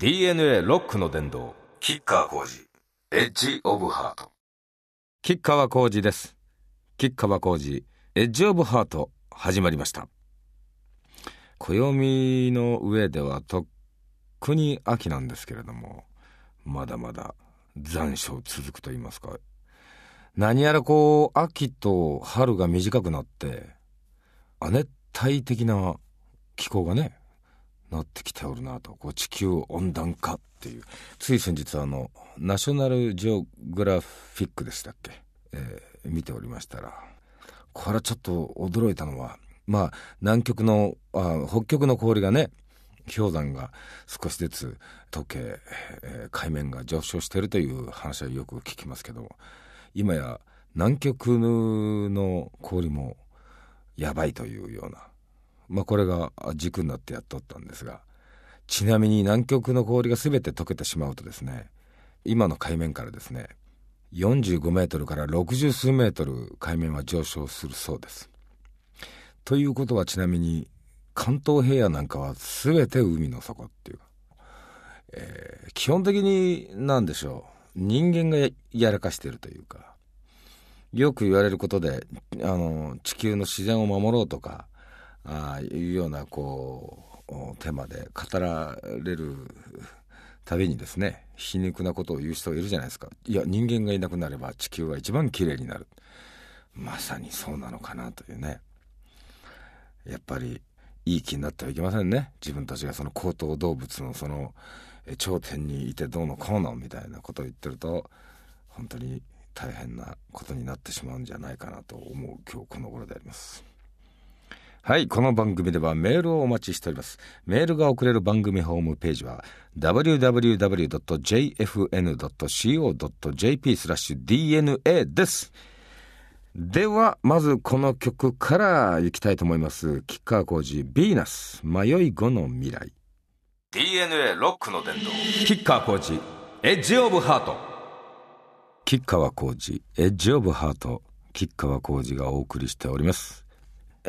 DNA ロックの殿堂キッカー工事エッジオブハート。吉川浩司です。吉川浩司エッジオブハート始まりました。暦の上ではとっくに秋なんですけれどもまだまだ残暑続くと言いますか。何やらこう秋と春が短くなって亜熱帯的な気候がねなってきておるなと。こう地球温暖化っていう。つい先日あのナショナルジオグラフィックでしたっけ、えー、見ておりましたら。これはちょっと驚いたのはまあ南極のあ北極の氷がね氷山が少しずつ溶け、えー、海面が上昇しているという話はよく聞きますけども今や南極の氷もやばいというようなまあ、これが軸になってやっとったんですがちなみに南極の氷が全て溶けてしまうとですね今の海面からですね45メートルから60数メートル海面は上昇するそうです。ということはちなみに関東平野なんかは全て海の底っていう、えー、基本的に何でしょう人間がやらかしてるというかよく言われることであの地球の自然を守ろうとかあいうようなこうテーマで語られるたびにですね皮肉なことを言う人がいるじゃないですか。いや人間がいなくなれば地球は一番綺麗になる。まさにそうなのかなというね。やっぱりいい気になってはいけませんね。自分たちがその高等動物のその頂点にいてどうのこうのみたいなことを言ってると本当に大変なことになってしまうんじゃないかなと思う今日この頃であります。はい、この番組ではメールをお待ちしております。メールが送れる番組ホームページは www.jfn.co.jp スラッシュ DNA です。では、まずこの曲から行きたいと思います。吉川浩司、ヴィーナス、迷い後の未来。DNA ロックの伝道。吉川浩司、エッジオブハート。吉川浩司、エッジオブハート。吉川浩司がお送りしております。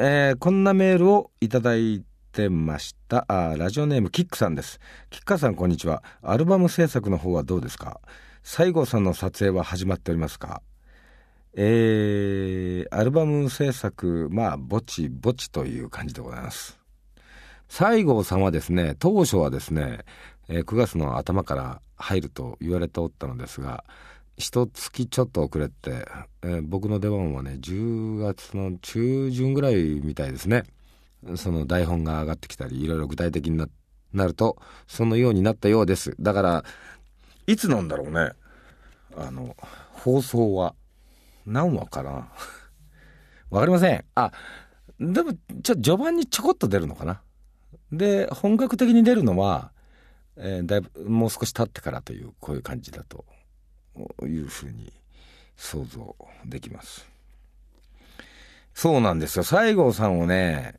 えー、こんなメールをいただいてました。あラジオネームキックさんです。キッカーさんこんにちは。アルバム制作の方はどうですか？西郷さんの撮影は始まっておりますか？えー、アルバム制作まあぼちぼちという感じでございます。西郷さんはですね当初はですね、えー、9月の頭から入ると言われておったのですが一月ちょっと遅れて、えー、僕の出番はね10月の中旬ぐらいみたいですね。その台本が上がってきたりいろいろ具体的にななるとそのようになったようです。だからいつなんだろうね。あの放送は何話かな。わかりません。あでもちょ序盤にちょこっと出るのかな。で本格的に出るのは、えー、だいぶもう少し経ってからというこういう感じだと。いうふうに想像できます。そうなんですよ。西郷さんをね、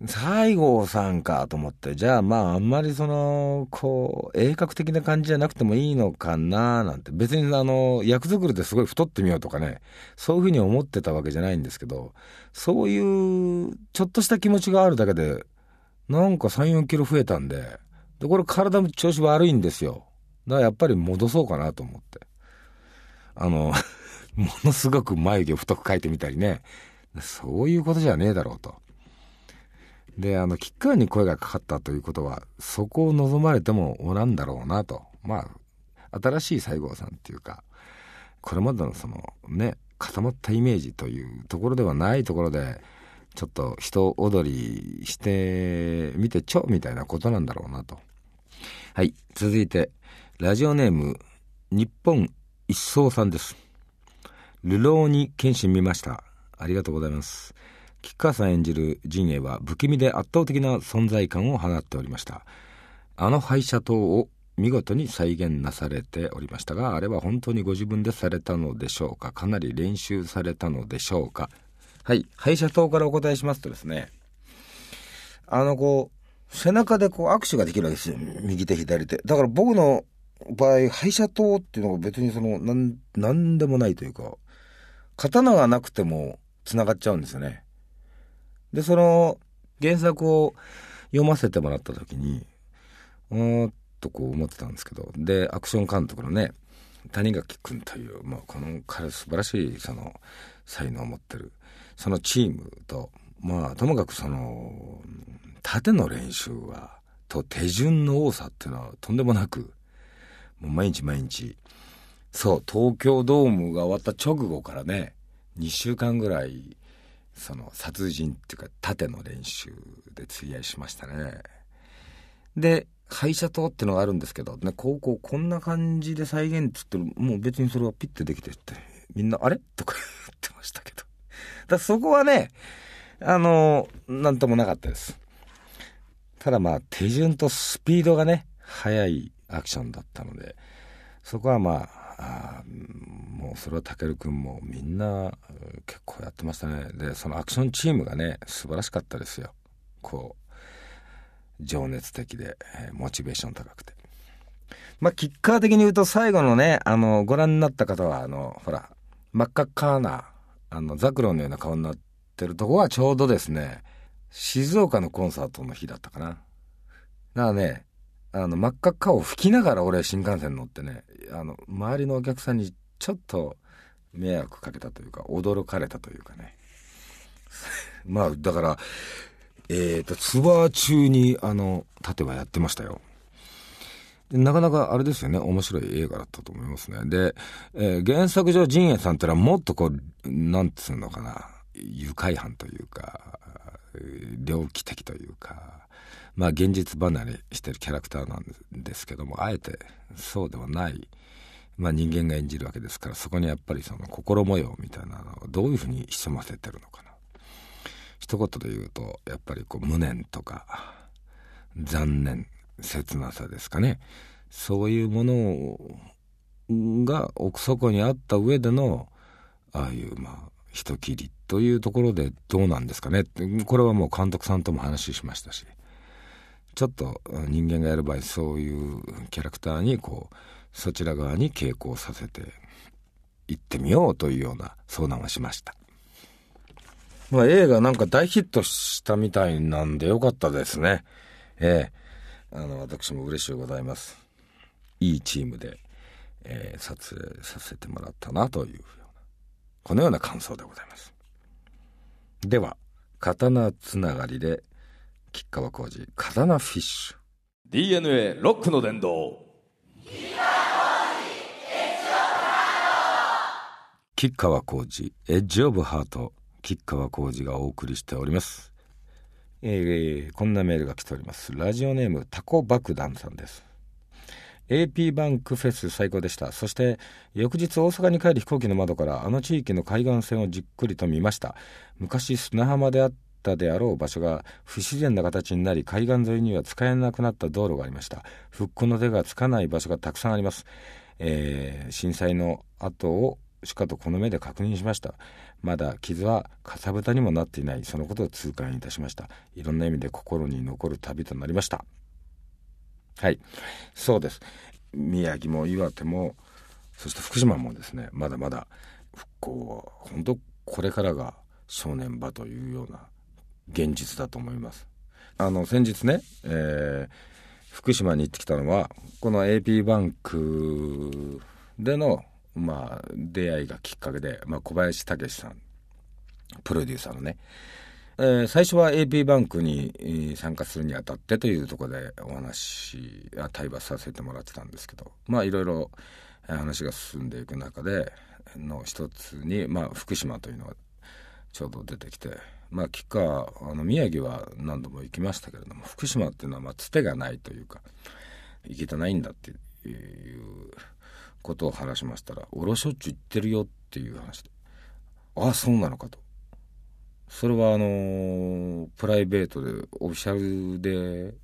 西郷さんかと思って、じゃあまああんまりその、こう、鋭角的な感じじゃなくてもいいのかななんて、別にあの、役作りですごい太ってみようとかね、そういうふうに思ってたわけじゃないんですけど、そういうちょっとした気持ちがあるだけで、なんか3、4キロ増えたんで、で、これ体の調子悪いんですよ。だからやっぱり戻そうかなと思って。あの、ものすごく眉毛を太く描いてみたりね。そういうことじゃねえだろうと。で、あの、キッカーに声がかかったということは、そこを望まれてもおらんだろうなと。まあ、新しい西郷さんっていうか、これまでのそのね、固まったイメージというところではないところで、ちょっと人踊りしてみてちょみたいなことなんだろうなと。はい、続いて、ラジオネーム、日本一層さんです。流浪に剣心見ました。ありがとうございます。吉川さん演じる陣営は不気味で圧倒的な存在感を放っておりました。あの廃車塔を見事に再現なされておりましたが、あれは本当にご自分でされたのでしょうか？かなり練習されたのでしょうか？はい。廃車塔からお答えしますとですね、あの、こう、背中でこう握手ができるわけですよ。右手、左手。だから僕の場合、廃車刀っていうのが別にその、なん、なんでもないというか、刀がなくても繋がっちゃうんですよね。で、その、原作を読ませてもらった時に、うんとこう思ってたんですけどでアクション監督のね谷垣君という、まあ、この彼素晴らしいその才能を持ってるそのチームとまあともかくその縦の練習はと手順の多さっていうのはとんでもなくもう毎日毎日。そう東京ドームが終わった直後からね2週間ぐらいその殺人っていうか縦の練習で費やしましたね。で会社とってのがあるんですけどね高校こんな感じで再現っつってもう別にそれはピッてできてってみんなあれ？とか言ってましたけど。だそこはねあのなんともなかったです。ただまあ手順とスピードがね速いアクションだったのでそこはまあもうそれはたけるくんもみんな結構やってましたね。でそのアクションチームがね素晴らしかったですよ。こう情熱的で、えモチベーション高くて。まあキッカー的に言うと最後のねあのご覧になった方はあのほら真っ赤っかなあのザクロのような顔になってるとこはちょうどですね静岡のコンサートの日だったかな。だからねあの、真っ赤っかを吹きながら俺は新幹線乗ってね、あの、周りのお客さんにちょっと迷惑かけたというか、驚かれたというかね。まあ、だから、えっ、ー、と、ツアー中に、あの、盾はやってましたよ。なかなかあれですよね、面白い映画だったと思いますね。で、えー、原作上陣営さんってのはもっとこう、なんつうのかな、愉快犯というか、猟奇的というか、まあ現実離れしてるキャラクターなんですけどもあえてそうではない、まあ、人間が演じるわけですからそこにやっぱりその心模様みたいなのをどういうふうに潜ませてるのかな。一言で言うとやっぱりこう無念とか残念切なさですかね。そういうものが奥底にあった上でのああいうまあ人切りというところでどうなんですかねこれはもう監督さんとも話しましたしちょっと人間がやる場合そういうキャラクターにこうそちら側に傾向させて行ってみようというような相談はしました。まあ映画なんか大ヒットしたみたいなんでよかったですね。ええあの私も嬉しいございます。いいチームで、えー、撮影させてもらったなというようなこのような感想でございます。では刀つながりで吉川浩司刀フィッシュ。DNA ロックの殿堂。吉川浩司エッジオブハート吉川浩司がお送りしております。えー、こんなメールが来ております。ラジオネームタコ爆弾さんです AP バンクフェス最高でした。そして翌日大阪に帰る飛行機の窓からあの地域の海岸線をじっくりと見ました。昔砂浜であったであろう場所が不自然な形になり海岸沿いには使えなくなった道路がありました。復興の手がつかない場所がたくさんあります、えー、震災の後をしかとこの目で確認しました。まだ傷はかさぶたにもなっていない。そのことを痛感いたしました。いろんな意味で心に残る旅となりました。はいそうです宮城も岩手もそして福島もですねまだまだ復興は本当これからが正念場というような現実だと思います。あの先日ね、えー、福島に行ってきたのはこの AP バンクでの、まあ、出会いがきっかけで、まあ、小林武さんプロデューサーのね、えー、最初は AP バンクに参加するにあたってというところでお話対話させてもらってたんですけどまあいろいろ話が進んでいく中での一つに、まあ、福島というのがちょうど出てきてまあ吉川あの宮城は何度も行きましたけれども福島っていうのはまあつてがないというか行けてないんだっていうことを話しましたら「俺はしょっちゅう行ってるよ」っていう話で「ああそうなのか」と。それはあの、プライベートでオフィシャルで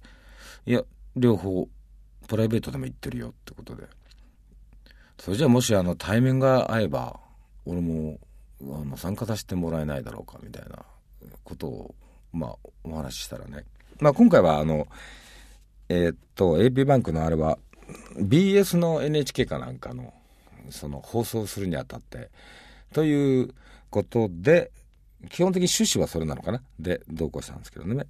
いや両方プライベートでも行ってるよってことで。それじゃあもしあの対面が合えば俺もあの参加させてもらえないだろうかみたいなことを、まあ、お話ししたらね、まあ、今回はあの、えー、っと AP バンクのあれは BS の NHK かなんかのその放送するにあたってということで基本的に趣旨はそれなのかな？で同行したんですけどね。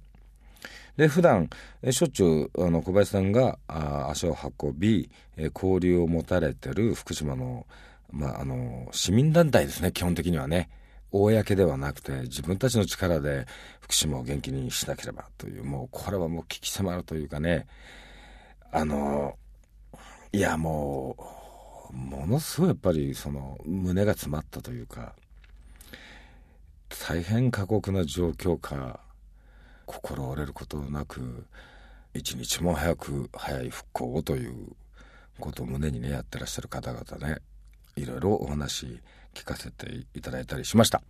で普段えしょっちゅうあの小林さんがあ足を運びえ交流を持たれてる福島の,、まあ、あの市民団体ですね基本的にはね。公ではなくて自分たちの力で福島を元気にしなければというもうこれはもう危機迫るというかね。あのいやもうものすごいやっぱりその胸が詰まったというか。大変過酷な状況下心折れることなく一日も早く早い復興をということを胸にねやってらっしゃる方々ねいろいろお話聞かせていただいたりしました。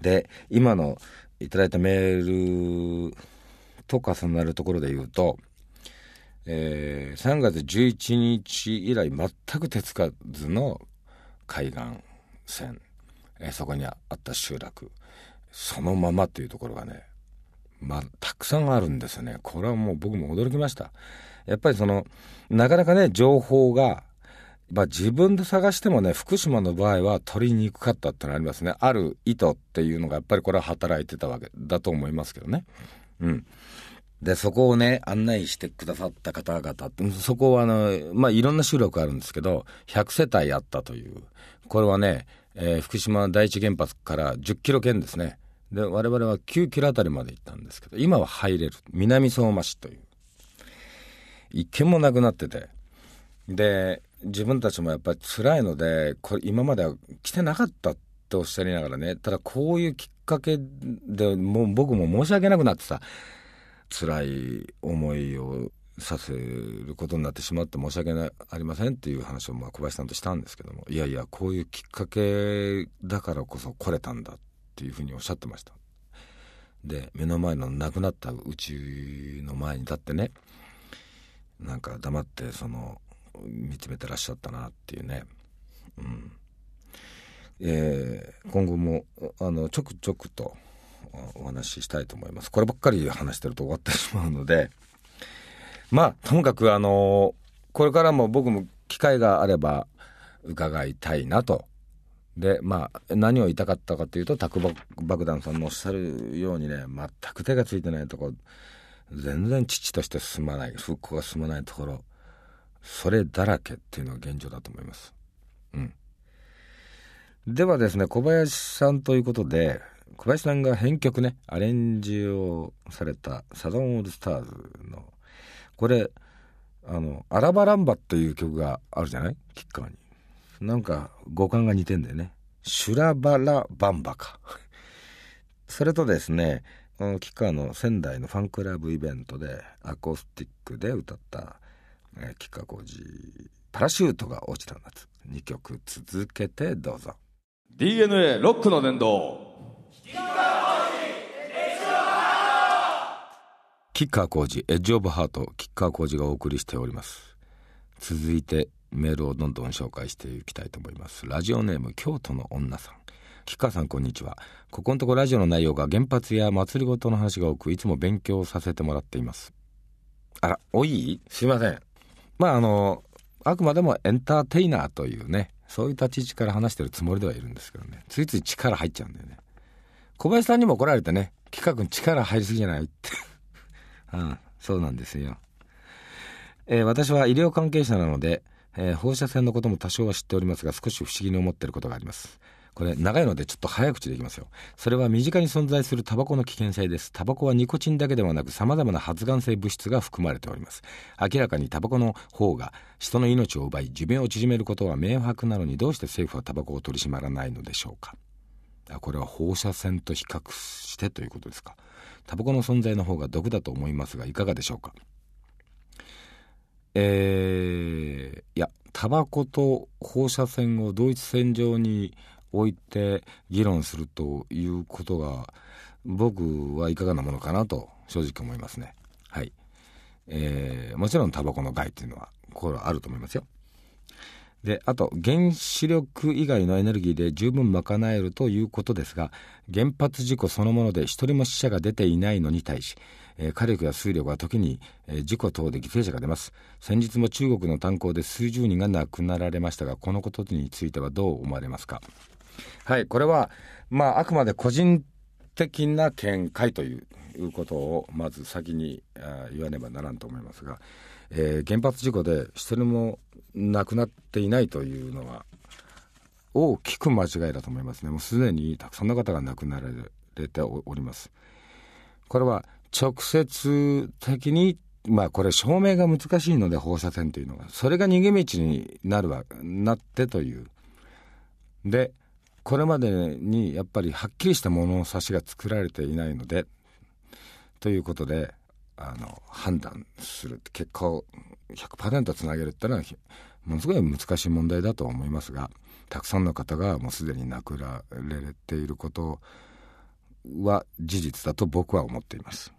で今のいただいたメールと重なるところで言うと、えー、3月11日以来全く手つかずの海岸線、え、そこにあった集落そのままというところがねまあ、たくさんあるんですよね。これはもう僕も驚きました。やっぱりその、なかなかね、情報が、まあ、自分で探してもね、福島の場合は取りにくかったってのありますね。ある意図っていうのがやっぱりこれは働いてたわけだと思いますけどね。うん。で、そこをね、案内してくださった方々って、そこはあの、まあ、いろんな集落あるんですけど、100世帯あったという。これはね、えー、福島第一原発から10キロ圏ですね。で我々は9キロあたりまで行ったんですけど今は入れる。南相馬市という。一軒もなくなってて。で自分たちもやっぱり辛いのでこれ今までは来てなかったっておっしゃりながらねただこういうきっかけでもう僕も申し訳なくなってさ辛い思いをさせることになってしまって申し訳ありませんっていう話をまあ小林さんとしたんですけどもいやいやこういうきっかけだからこそ来れたんだっていうふうにおっしゃってました。で目の前の亡くなったうちの前に立ってねなんか黙ってその見つめてらっしゃったなっていうね。うん。えー、今後もあのちょくちょくとお話ししたいと思います。こればっかり話してると終わってしまうのでまあともかくあのこれからも僕も機会があれば伺いたいなとでまあ何を言いたかったかというと卓爆弾さんのおっしゃるようにね全く手がついてないところ全然父として進まない復興が進まないところそれだらけっていうのが現状だと思います。うん、ではですね小林さんということで小林さんが編曲ねアレンジをされた「サザンオールスターズの」これあの「アラバランバ」っていう曲があるじゃない？吉川に。なんか五感が似てんだよね。シュラバラバンバか。それとですねこの、吉川の仙台のファンクラブイベントでアコースティックで歌った、えー、吉川浩司パラシュートが落ちた夏2曲続けてどうぞ DNA ロックの殿堂伝道吉川浩司エッジオブハート吉川浩司がお送りしております。続いてメールをどんどん紹介していきたいと思います。ラジオネーム京都の女さん。吉川さんこんにちは。ここのところラジオの内容が原発や祭りごとの話が多くいつも勉強させてもらっています。あらおい？すいません。まああのあくまでもエンターテイナーというねそういう立ち位置から話してるつもりではいるんですけどね。ついつい力入っちゃうんだよね。小林さんにも怒られてね企画に力入りすぎじゃないってうん、そうなんですよ、えー、私は医療関係者なのでえー、放射線のことも多少は知っておりますが少し不思議に思っていることがあります。これ長いのでちょっと早口でいきますよ。それは身近に存在するタバコの危険性です。タバコはニコチンだけではなく様々な発がん性物質が含まれております。明らかにタバコの方が人の命を奪い寿命を縮めることは明白なのにどうして政府はタバコを取り締まらないのでしょうか。これは放射線と比較してということですか。タバコの存在の方が毒だと思いますがいかがでしょうか？えー、いやタバコと放射線を同一線上に置いて議論するということが僕はいかがなものかなと正直思いますね。はい。えー、もちろんタバコの害っていうのはこれはあると思いますよ。であと原子力以外のエネルギーで十分賄えるということですが原発事故そのもので一人も死者が出ていないのに対しえー、火力や水力は時に、えー、事故等で犠牲者が出ます。先日も中国の炭鉱で数十人が亡くなられましたがこのことについてはどう思われますか？はいこれはまああくまで個人的な見解ということをまず先に言わねばならんと思いますが、えー、原発事故で一人も亡くなっていないというのは大きく間違いだと思いますね。もうすでにたくさんの方が亡くなられております。これは直接的にまあこれ証明が難しいので放射線というのがそれが逃げ道になるわなってという。でこれまでにやっぱりはっきりした物差しが作られていないのでということであの判断する結果を100%つなげるってのはものすごい難しい問題だと思いますがたくさんの方がもうすでに亡くなられていることは事実だと僕は思っています。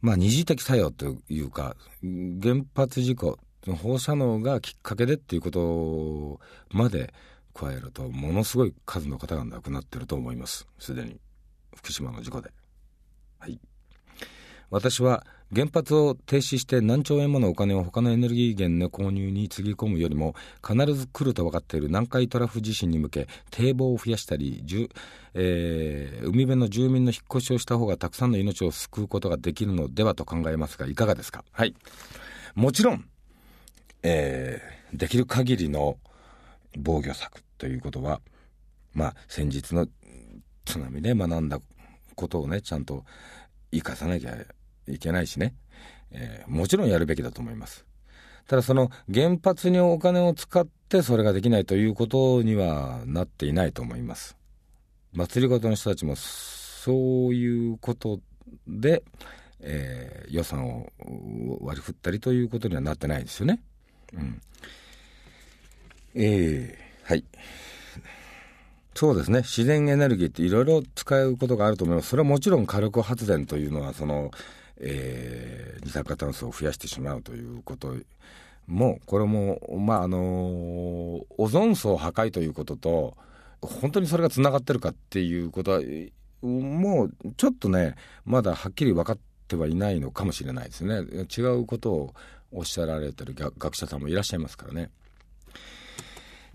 まあ、二次的作用というか原発事故放射能がきっかけでっていうことまで加えるとものすごい数の方が亡くなってると思いますすでに福島の事故で。はい私は原発を停止して何兆円ものお金を他のエネルギー源の購入につぎ込むよりも必ず来ると分かっている南海トラフ地震に向け堤防を増やしたり、えー、海辺の住民の引っ越しをした方がたくさんの命を救うことができるのではと考えますがいかがですか？はい。もちろん、えー、できる限りの防御策ということはまあ先日の津波で学んだことをねちゃんと生かさなきゃいけないしね、えー、もちろんやるべきだと思います。ただその原発にお金を使ってそれができないということにはなっていないと思います。祭りごとの人たちもそういうことで、えー、予算を割り振ったりということにはなってないですよね。うん。えー、はい。そうですね自然エネルギーっていろいろ使うことがあると思いますそれはもちろん火力発電というのはその、えー、二酸化炭素を増やしてしまうということもこれもまああのオゾン層破壊ということと本当にそれがつながってるかっていうことはもうちょっとねまだはっきり分かってはいないのかもしれないですね違うことをおっしゃられてる学者さんもいらっしゃいますからね。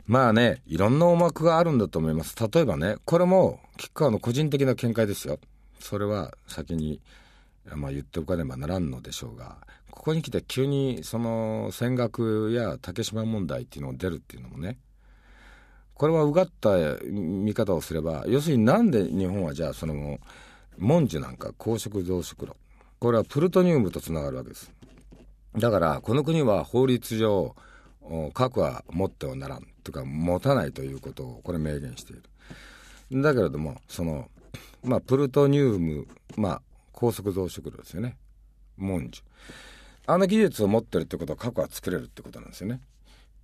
まあね、いろんな思惑があるんだと思います。例えばね、これも、吉川の個人的な見解ですよ。それは先に、まあ、言っておかねばならんのでしょうが、ここに来て急にその戦学や竹島問題っていうのが出るっていうのもね、これはうがった見方をすれば、要するになんで日本はじゃあその、文殊なんか公職増殖炉。これはプルトニウムとつながるわけです。だから、この国は法律上、核は持ってはならん。というか持たないということをこれ明言しているだけれどもそのまあプルトニウムまあ高速増殖炉ですよね。文殊。あの技術を持ってるってことは核は作れるってことなんですよね。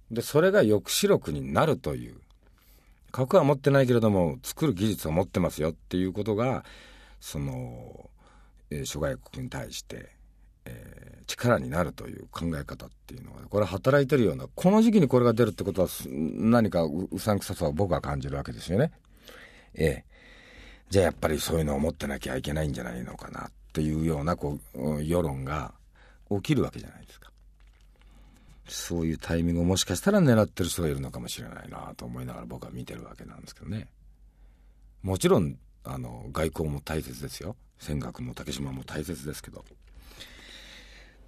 でそれが抑止力になるという。核は持ってないけれども作る技術は持ってますよっていうことがその、えー、諸外国に対してえー、力になるという考え方っていうのはこれ働いてるようなこの時期にこれが出るってことは何かうさんくささを僕は感じるわけですよね。ええ。じゃあやっぱりそういうのを持ってなきゃいけないんじゃないのかなっていうようなこう世論が起きるわけじゃないですか。そういうタイミングをもしかしたら狙ってる人がいるのかもしれないなと思いながら僕は見てるわけなんですけどね。もちろんあの外交も大切ですよ。尖閣も竹島も大切ですけど。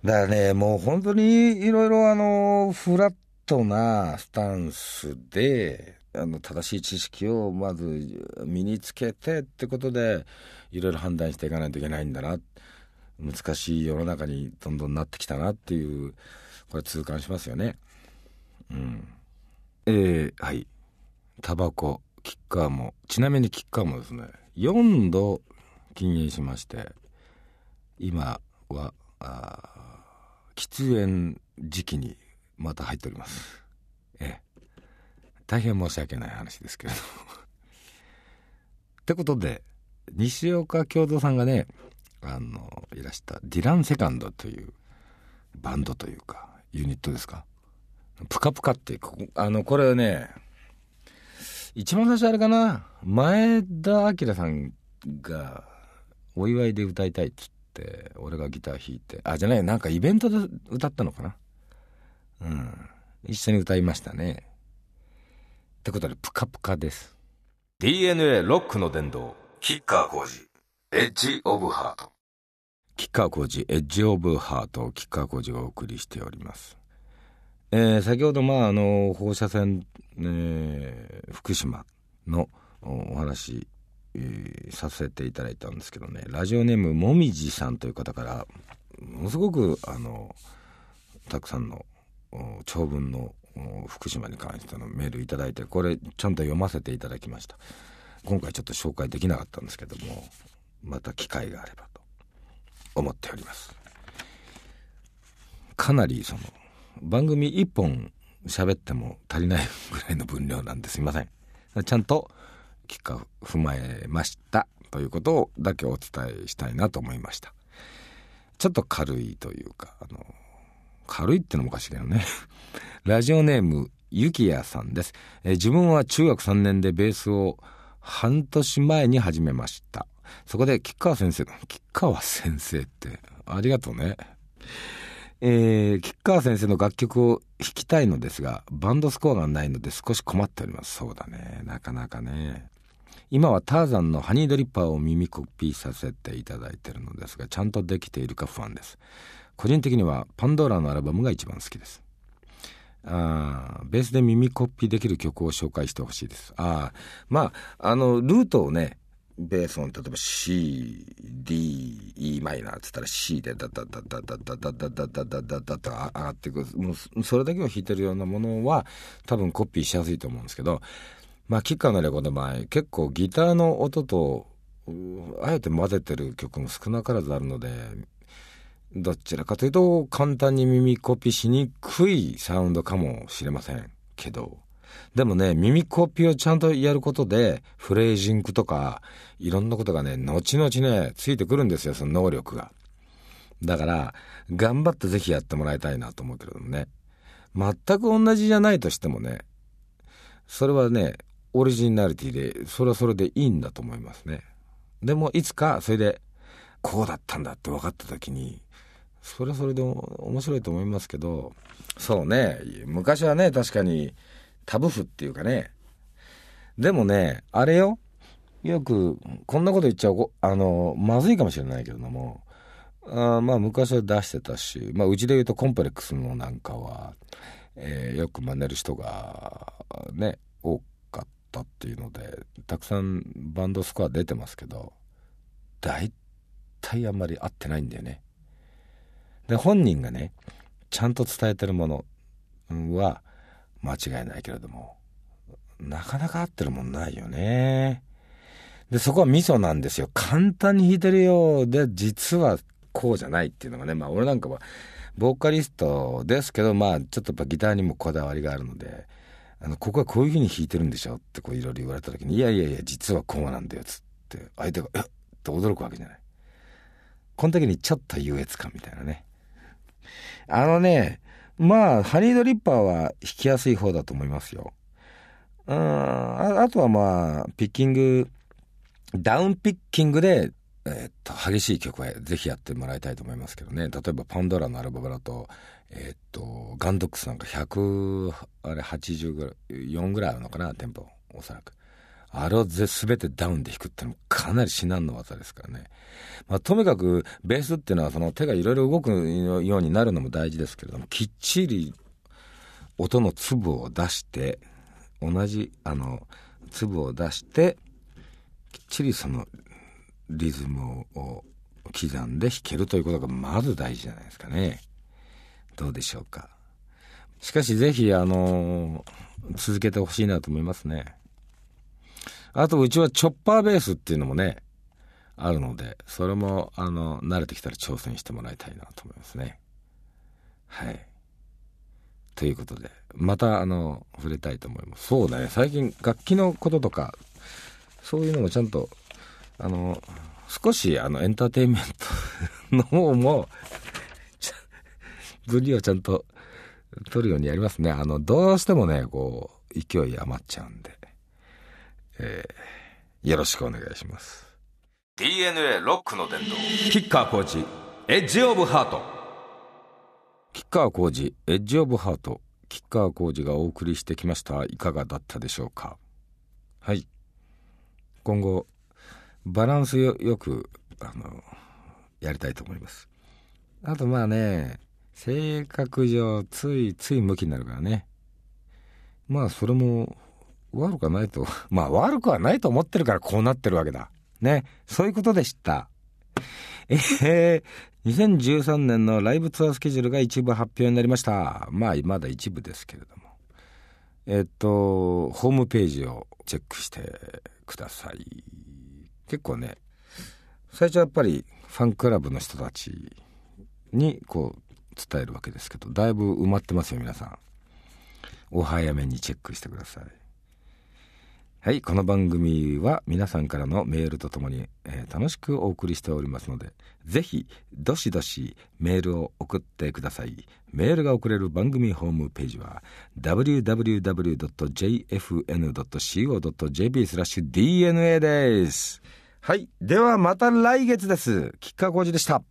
だからね、もう本当にいろいろあの、フラットなスタンスで、あの、正しい知識をまず身につけてってことで、いろいろ判断していかないといけないんだな。難しい世の中にどんどんなってきたなっていう、これ痛感しますよね。うん。えー、はい。タバコ、キッカーも、ちなみにキッカーもですね、4度禁煙しまして、今は、あ喫煙時期にまた入っております。大変申し訳ない話ですけれど。ってことで、西岡京三さんがね、あの、いらしたディランセカンドというバンドというか、ユニットですか。プカプカってこ、あの、これね、一番最初あれかな、前田明さんがお祝いで歌いたいっつって俺がギター弾いてあじゃないなんかイベントで歌ったのかな。うん。一緒に歌いましたね。ってことでプカプカです。DNA ロックの殿堂キッカー工事エッジオブハート。吉川浩司エッジオブハート。吉川浩司がお送りしております。えー、先ほどまああの放射線、えー、福島のお話、えー、させていただいたんですけどね。ラジオネームもみじさんという方からものすごくあのたくさんの長文の福島に関してのメールいただいてこれちゃんと読ませていただきました。今回ちょっと紹介できなかったんですけどもまた機会があればと思っております。かなりその番組1本喋っても足りないぐらいの分量なんですいません。ちゃんと結果踏まえましたということだけお伝えしたいなと思いました。ちょっと軽いというかあの軽いってのもおかしいけどね。ラジオネームゆきやさんです、え自分は中学3年でベースを半年前に始めました。そこで吉川先生吉川先生ってありがとうね。えー、吉川先生の楽曲を弾きたいのですがバンドスコアがないので少し困っております。そうだね。なかなかね。今はターザンのハニードリッパーを耳コピーさせていただいてるのですがちゃんとできているか不安です。個人的にはパンドーラのアルバムが一番好きです。あベースで耳コピーできる曲を紹介してほしいです。あまああのルートをねベース音例えば C、D、E マイナーって言ったら C でダダダダダダダダダダダダダと上がっていくもうそれだけを弾いてるようなものは多分コピーしやすいと思うんですけどまあキッカーのレコードの場合結構ギターの音とあえて混ぜてる曲も少なからずあるのでどちらかというと簡単に耳コピーしにくいサウンドかもしれませんけどでもね、耳コピーをちゃんとやることで、フレージングとか、いろんなことがね、後々ね、ついてくるんですよ、その能力が。だから、頑張ってぜひやってもらいたいなと思うけれどもね。全く同じじゃないとしてもね、それはね、オリジナリティで、それはそれでいいんだと思いますね。でも、いつか、それで、こうだったんだって分かった時に、それはそれで面白いと思いますけど、そうね、昔はね、確かに、タブ譜っていうかね。でもね、あれよ。よく、こんなこと言っちゃう、あの、まずいかもしれないけれども、あまあ昔は出してたし、まあうちで言うとコンプレックスのなんかは、えー、よく真似る人がね、多かったっていうので、たくさんバンドスコア出てますけど、大体あんまり合ってないんだよね。で、本人がね、ちゃんと伝えてるものは、間違いないけれども、なかなか合ってるもんないよね。で、そこはミソなんですよ。簡単に弾いてるようで、実はこうじゃないっていうのがね、まあ俺なんかは、ボーカリストですけど、まあちょっとやっぱギターにもこだわりがあるので、あの、ここはこういう風に弾いてるんでしょってこういろいろ言われた時に、いやいやいや、実はこうなんだよ、つって、相手が、えっ？って驚くわけじゃない。この時にちょっと優越感みたいなね。あのね、まあ、ハニードリッパーは弾きやすい方だと思いますよ。うん、ああとはまあ、ピッキング、ダウンピッキングで、えー、っと、激しい曲はぜひやってもらいたいと思いますけどね。例えば、パンドラのアルバムだと、えー、っと、ガンドックスなんか100、あれ80ぐらい、4ぐらいあるのかな、テンポ、おそらく。あれを全てダウンで弾くってのもかなり至難の技ですからね。まあ、とにかくベースっていうのはその手がいろいろ動くようになるのも大事ですけれども、きっちり音の粒を出して、同じあの粒を出して、きっちりそのリズムを刻んで弾けるということがまず大事じゃないですかね。どうでしょうか。しかしぜひあの続けてほしいなと思いますね。あと、うちはチョッパーベースっていうのもね、あるので、それも、あの、慣れてきたら挑戦してもらいたいなと思いますね。はい。ということで、また、あの、触れたいと思います。そうだね、最近、楽器のこととか、そういうのもちゃんと、あの、少し、あの、エンターテインメントの方も、分離をちゃんと取るようにやりますね。あの、どうしてもね、こう、勢い余っちゃうんで。えー、よろしくお願いします。DNA ロックの伝道キッカーコーチエッジオブハート。キッカー工事エッジオブハート。キッカー工事がお送りしてきました。いかがだったでしょうか。はい。今後バランスよよくあのやりたいと思います。あとまあね性格上ついつい向きになるからね。まあそれも悪くはないと まあ悪くはないと思ってるからこうなってるわけだ。ね。そういうことでした。えー、2013年のライブツアースケジュールが一部発表になりました。まあまだ一部ですけれども。えっとホームページをチェックしてください。結構ね最初はやっぱりファンクラブの人たちにこう伝えるわけですけどだいぶ埋まってますよ皆さん。お早めにチェックしてください。はいこの番組は皆さんからのメールとともに、えー、楽しくお送りしておりますのでぜひどしどしメールを送ってください。メールが送れる番組ホームページは www.jfn.co.jp スラッシュ DNA です。はいではまた来月です。吉川浩司でした。